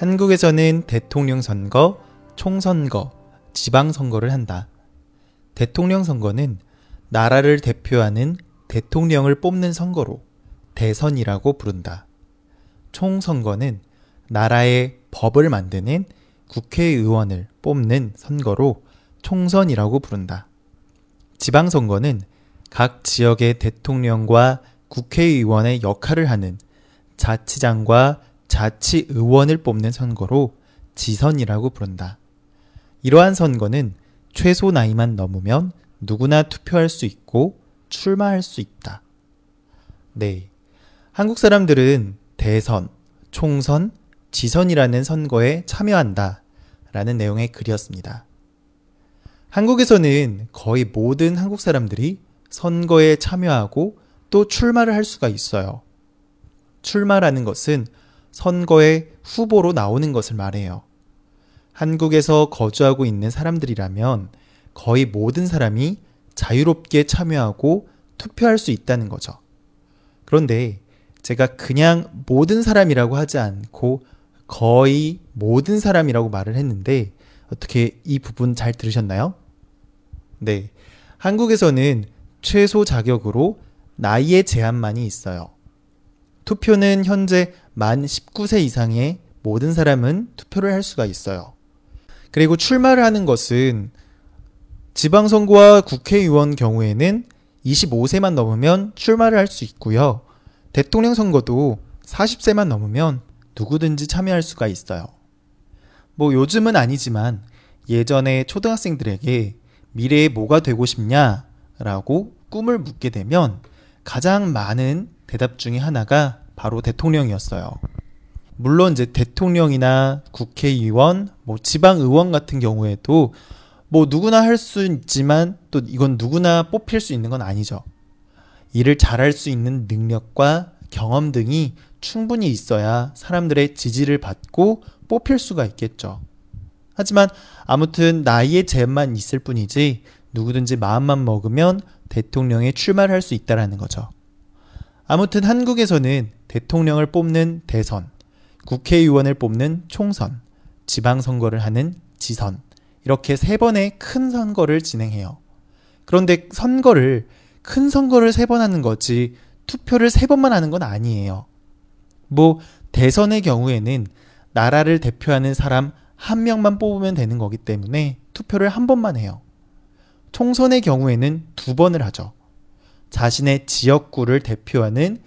한국에서는 대통령 선거, 총선거, 지방선거를 한다. 대통령 선거는 나라를 대표하는 대통령을 뽑는 선거로 대선이라고 부른다. 총선거는 나라의 법을 만드는 국회의원을 뽑는 선거로 총선이라고 부른다. 지방선거는 각 지역의 대통령과 국회의원의 역할을 하는 자치장과 자치 의원을 뽑는 선거로 지선이라고 부른다. 이러한 선거는 최소 나이만 넘으면 누구나 투표할 수 있고 출마할 수 있다. 네. 한국 사람들은 대선, 총선, 지선이라는 선거에 참여한다. 라는 내용의 글이었습니다. 한국에서는 거의 모든 한국 사람들이 선거에 참여하고 또 출마를 할 수가 있어요. 출마라는 것은 선거에 후보로 나오는 것을 말해요. 한국에서 거주하고 있는 사람들이라면 거의 모든 사람이 자유롭게 참여하고 투표할 수 있다는 거죠. 그런데 제가 그냥 모든 사람이라고 하지 않고 거의 모든 사람이라고 말을 했는데 어떻게 이 부분 잘 들으셨나요? 네. 한국에서는 최소 자격으로 나이의 제한만이 있어요. 투표는 현재 만 19세 이상의 모든 사람은 투표를 할 수가 있어요. 그리고 출마를 하는 것은 지방선거와 국회의원 경우에는 25세만 넘으면 출마를 할 수 있고요. 대통령 선거도 40세만 넘으면 누구든지 참여할 수가 있어요. 뭐 요즘은 아니지만 예전에 초등학생들에게 미래에 뭐가 되고 싶냐? 라고 꿈을 묻게 되면 가장 많은 대답 중에 하나가 바로 대통령이었어요. 물론 이제 대통령이나 국회의원, 뭐 지방의원 같은 경우에도 뭐 누구나 할 수 있지만 또 이건 누구나 뽑힐 수 있는 건 아니죠. 일을 잘할 수 있는 능력과 경험 등이 충분히 있어야 사람들의 지지를 받고 뽑힐 수가 있겠죠. 하지만 아무튼 나이의 제한만 있을 뿐이지 누구든지 마음만 먹으면 대통령에 출마를 할 수 있다라는 거죠. 아무튼 한국에서는 대통령을 뽑는 대선, 국회의원을 뽑는 총선, 지방선거를 하는 지선, 이렇게 세 번의 큰 선거를 진행해요. 그런데 선거를, 큰 선거를 세 번 하는 거지 투표를 세 번만 하는 건 아니에요. 뭐, 대선의 경우에는 나라를 대표하는 사람 한 명만 뽑으면 되는 거기 때문에 투표를 한 번만 해요. 총선의 경우에는 두 번을 하죠. 자신의 지역구를 대표하는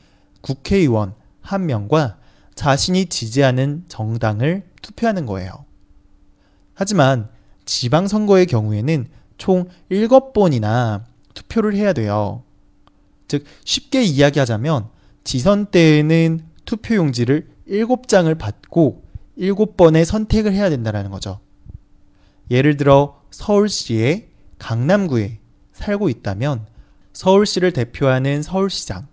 국회의원 한 명과 자신이 지지하는 정당을 투표하는 거예요. 하지만 지방선거의 경우에는 총 7번이나 투표를 해야 돼요. 즉, 쉽게 이야기하자면 지선 때에는 투표용지를 7장을 받고 7번의 선택을 해야 된다는 거죠. 예를 들어 서울시의 강남구에 살고 있다면 서울시를 대표하는 서울시장,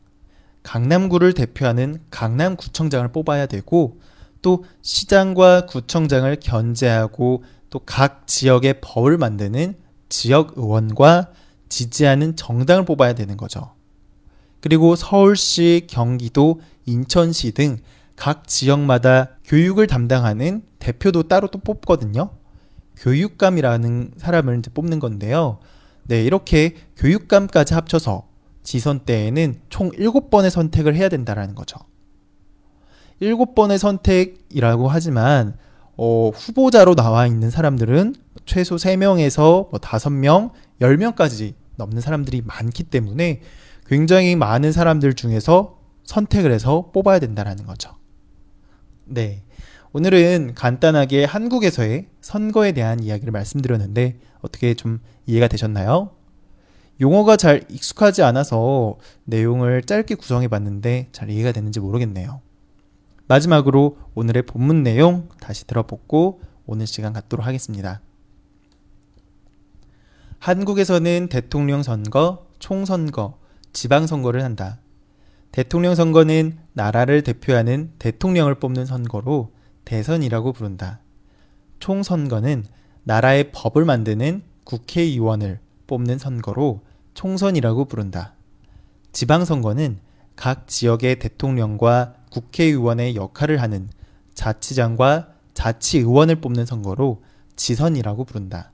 강남구를 대표하는 강남구청장을 뽑아야 되고 또 시장과 구청장을 견제하고 또 각 지역의 법을 만드는 지역 의원과 지지하는 정당을 뽑아야 되는 거죠. 그리고 서울시, 경기도, 인천시 등 각 지역마다 교육을 담당하는 대표도 따로 또 뽑거든요. 교육감이라는 사람을 이제 뽑는 건데요. 네, 이렇게 교육감까지 합쳐서 지선 때에는 총 7번의 선택을 해야 된다라는 거죠. 7번의 선택이라고 하지만 어, 후보자로 나와 있는 사람들은 최소 3명에서 뭐 5명, 10명까지 넘는 사람들이 많기 때문에 굉장히 많은 사람들 중에서 선택을 해서 뽑아야 된다라는 거죠. 네. 오늘은 간단하게 한국에서의 선거에 대한 이야기를 말씀드렸는데 어떻게 좀 이해가 되셨나요? 용어가 잘 익숙하지 않아서 내용을 짧게 구성해 봤는데 잘 이해가 됐는지 모르겠네요. 마지막으로 오늘의 본문 내용 다시 들어보고 오늘 시간 갖도록 하겠습니다. 한국에서는 대통령 선거, 총선거, 지방선거를 한다. 대통령 선거는 나라를 대표하는 대통령을 뽑는 선거로 대선이라고 부른다. 총선거는 나라의 법을 만드는 국회의원을 뽑는 선거로 총선이라고 부른다. 지방선거는 각 지역의 대통령과 국회의원의 역할을 하는 자치장과 자치의원을 뽑는 선거로 지선이라고 부른다.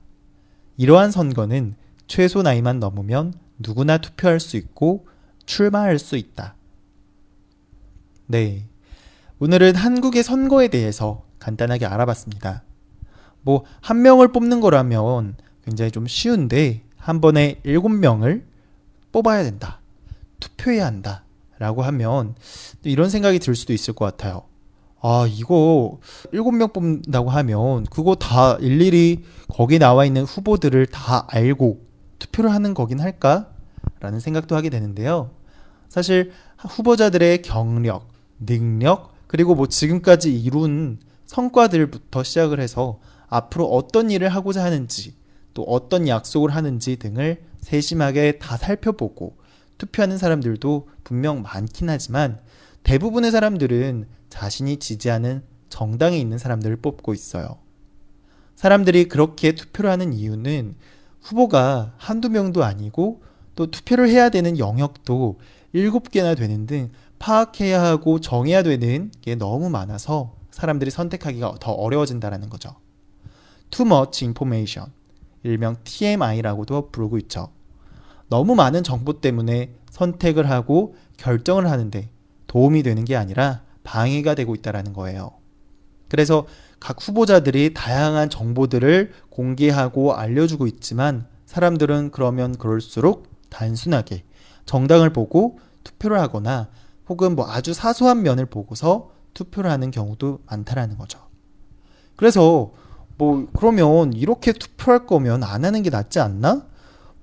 이러한 선거는 최소 나이만 넘으면 누구나 투표할 수 있고 출마할 수 있다. 네. 오늘은 한국의 선거에 대해서 간단하게 알아봤습니다. 뭐, 한 명을 뽑는 거라면 굉장히 좀 쉬운데, 한 번에 일곱 명을 뽑아야 된다. 투표해야 한다. 라고 하면, 이런 생각이 들 수도 있을 것 같아요. 아, 이거 일곱 명 뽑는다고 하면, 그거 다 일일이 거기 나와 있는 후보들을 다 알고 투표를 하는 거긴 할까? 라는 생각도 하게 되는데요. 사실 후보자들의 경력, 능력, 그리고 뭐 지금까지 이룬 성과들부터 시작을 해서 앞으로 어떤 일을 하고자 하는지, 또 어떤 약속을 하는지 등을 세심하게 다 살펴보고 투표하는 사람들도 분명 많긴 하지만 대부분의 사람들은 자신이 지지하는 정당에 있는 사람들을 뽑고 있어요. 사람들이 그렇게 투표를 하는 이유는 후보가 한두 명도 아니고 또 투표를 해야 되는 영역도 일곱 개나 되는 등 파악해야 하고 정해야 되는 게 너무 많아서 사람들이 선택하기가 더 어려워진다라는 거죠. Too much information. 일명 TMI라고도 부르고 있죠. 너무 많은 정보 때문에 선택을 하고 결정을 하는데 도움이 되는 게 아니라 방해가 되고 있다라는 거예요. 그래서 각 후보자들이 다양한 정보들을 공개하고 알려주고 있지만 사람들은 그러면 그럴수록 단순하게 정당을 보고 투표를 하거나 혹은 뭐 아주 사소한 면을 보고서 투표를 하는 경우도 많다라는 거죠. 그래서 뭐 그러면 이렇게 투표할 거면 안 하는 게 낫지 않나?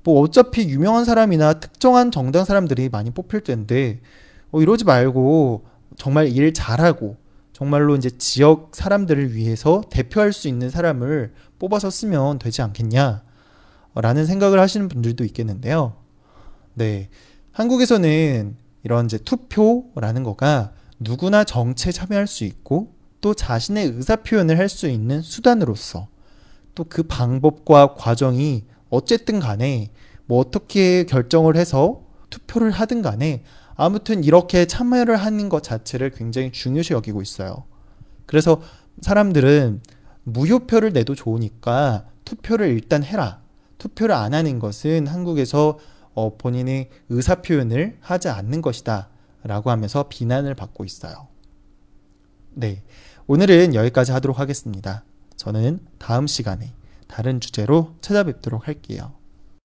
뭐 어차피 유명한 사람이나 특정한 정당 사람들이 많이 뽑힐 텐데 어 이러지 말고 정말 일 잘하고 정말로 이제 지역 사람들을 위해서 대표할 수 있는 사람을 뽑아서 쓰면 되지 않겠냐? 라는 생각을 하시는 분들도 있겠는데요. 네. 한국에서는 이런 이제 투표라는 거가 누구나 정치에 참여할 수 있고 또 자신의 의사 표현을 할 수 있는 수단으로서 또 그 방법과 과정이 어쨌든 간에 뭐 어떻게 결정을 해서 투표를 하든 간에 아무튼 이렇게 참여를 하는 것 자체를 굉장히 중요시 여기고 있어요. 그래서 사람들은 무효표를 내도 좋으니까 투표를 일단 해라. 투표를 안 하는 것은 한국에서 어, 본인의 의사 표현을 하지 않는 것이다. 라고 하면서 비난을 받고 있어요. 네. 오늘은 여기까지 하도록 하겠습니다. 저는 다음 시간에 다른 주제로 찾아뵙도록 할게요.